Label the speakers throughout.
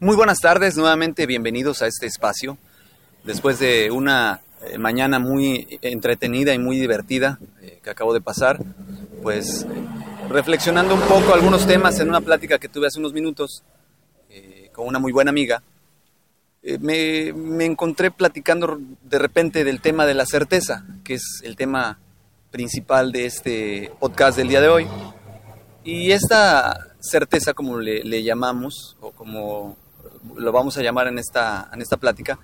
Speaker 1: Muy buenas tardes, nuevamente bienvenidos a este espacio. Después de una eh, mañana muy entretenida y muy divertida eh, que acabo de pasar, pues reflexionando un poco algunos temas en una plática que tuve hace unos minutos eh, con una muy buena amiga, me, me encontré platicando de repente del tema de la certeza, que es el tema principal de este podcast del día de hoy. Y esta certeza, como le, llamamos, o como lo vamos a llamar en esta, en esta plática,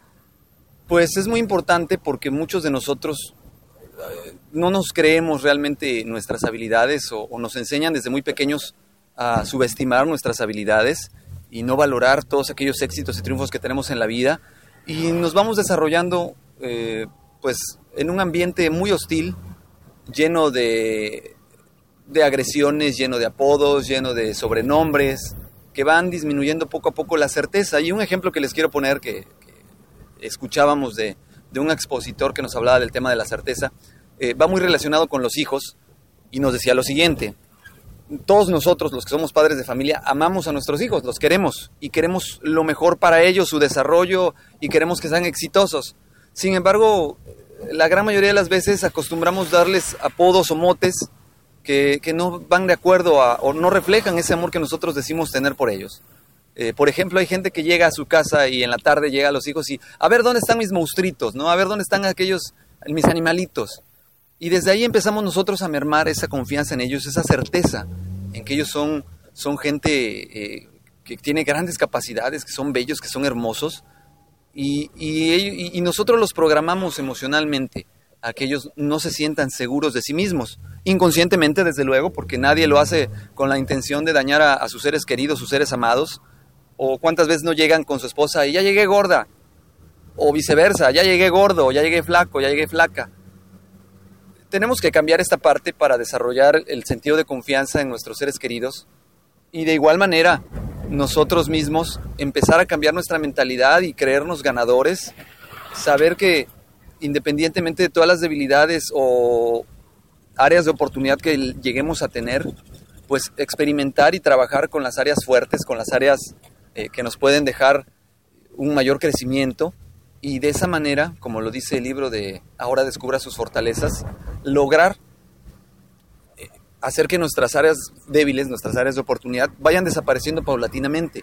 Speaker 1: pues es muy importante porque muchos de nosotros eh, no nos creemos realmente nuestras habilidades o, nos enseñan desde muy pequeños a subestimar nuestras habilidades y no valorar todos aquellos éxitos y triunfos que tenemos en la vida. Y nos vamos desarrollando eh, pues en un ambiente muy hostil lleno de de agresiones, lleno de apodos, lleno de sobrenombres, que van disminuyendo poco a poco la certeza. Y un ejemplo que les quiero poner, que, escuchábamos de, un expositor que nos hablaba del tema de la certeza, eh, va muy relacionado con los hijos y nos decía lo siguiente, todos nosotros, los que somos padres de familia, amamos a nuestros hijos, los queremos y queremos lo mejor para ellos, su desarrollo y queremos que sean exitosos. Sin embargo, la gran mayoría de las veces acostumbramos darles apodos o motes que, no van de acuerdo o no reflejan ese amor que nosotros decimos tener por ellos. Eh, por ejemplo, hay gente que llega a su casa y en la tarde llega a los hijos y a ver dónde están mis monstruitos, ¿no? A ver dónde están aquellos, mis animalitos. Y desde ahí empezamos nosotros a mermar esa confianza en ellos, esa certeza en que ellos son, son gente eh, que tiene grandes capacidades, que son bellos, que son hermosos. Y, y nosotros los programamos emocionalmente a no se sientan seguros de sí mismos. Inconscientemente, desde luego, porque nadie lo hace con la intención de dañar a, sus seres queridos, sus seres amados. O cuántas veces no llegan con su esposa y ya llegué gorda. O viceversa, ya llegué gordo, ya llegué flaco, ya llegué flaca. Tenemos que cambiar esta parte para desarrollar el sentido de confianza en nuestros seres queridos. Y de igual manera, nosotros mismos empezar a cambiar nuestra mentalidad y creernos ganadores. Saber que independientemente de todas las debilidades o áreas de oportunidad que lleguemos a tener, pues experimentar y trabajar con las áreas fuertes, con las áreas eh, que nos pueden dejar un mayor crecimiento y de esa manera, como lo dice el libro de Ahora descubra sus fortalezas, lograr eh, hacer que nuestras áreas débiles, nuestras áreas de oportunidad vayan desapareciendo paulatinamente.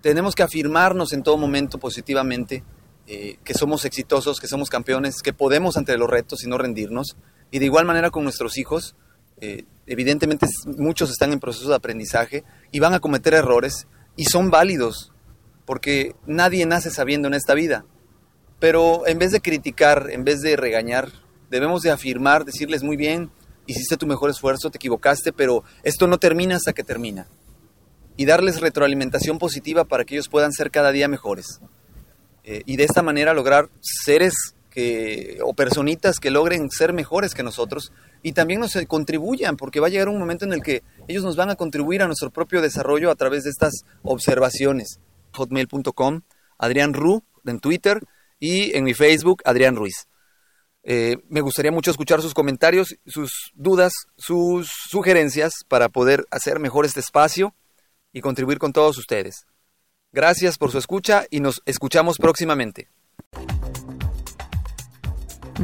Speaker 1: Tenemos que afirmarnos en todo momento positivamente eh, que somos exitosos, que somos campeones, que podemos ante los retos y no rendirnos. Y de igual manera con nuestros hijos, eh, evidentemente muchos están en proceso de aprendizaje y van a cometer errores y son válidos, porque nadie nace sabiendo en esta vida. Pero en vez de criticar, en vez de regañar, debemos de afirmar, decirles muy bien, hiciste tu mejor esfuerzo, te equivocaste, pero esto no termina hasta que termina. Y darles retroalimentación positiva para que ellos puedan ser cada día mejores. Eh, y de esta manera lograr seres que, o personitas que logren ser mejores que nosotros y también nos contribuyan, porque va a llegar un momento en el que ellos nos van a contribuir a nuestro propio desarrollo a través de estas observaciones. hotmail.com, Adrián Ru en Twitter y en mi Facebook, Adrián Ruiz. Eh, me gustaría mucho escuchar sus comentarios, sus dudas, sus sugerencias para poder hacer mejor este espacio y contribuir con todos ustedes. Gracias por su escucha y nos escuchamos próximamente.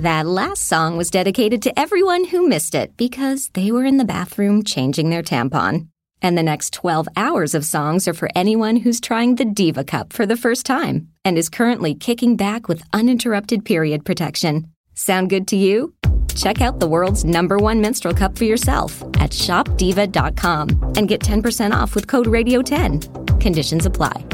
Speaker 2: That last song was dedicated to everyone who missed it because they were in the bathroom changing their tampon. And the next 12 hours of songs are for anyone who's trying the Diva Cup for the first time and is currently kicking back with uninterrupted period protection. Sound good to you? Check out the world's number one menstrual cup for yourself at shopdiva.com and get 10% off with code RADIO10. Conditions apply.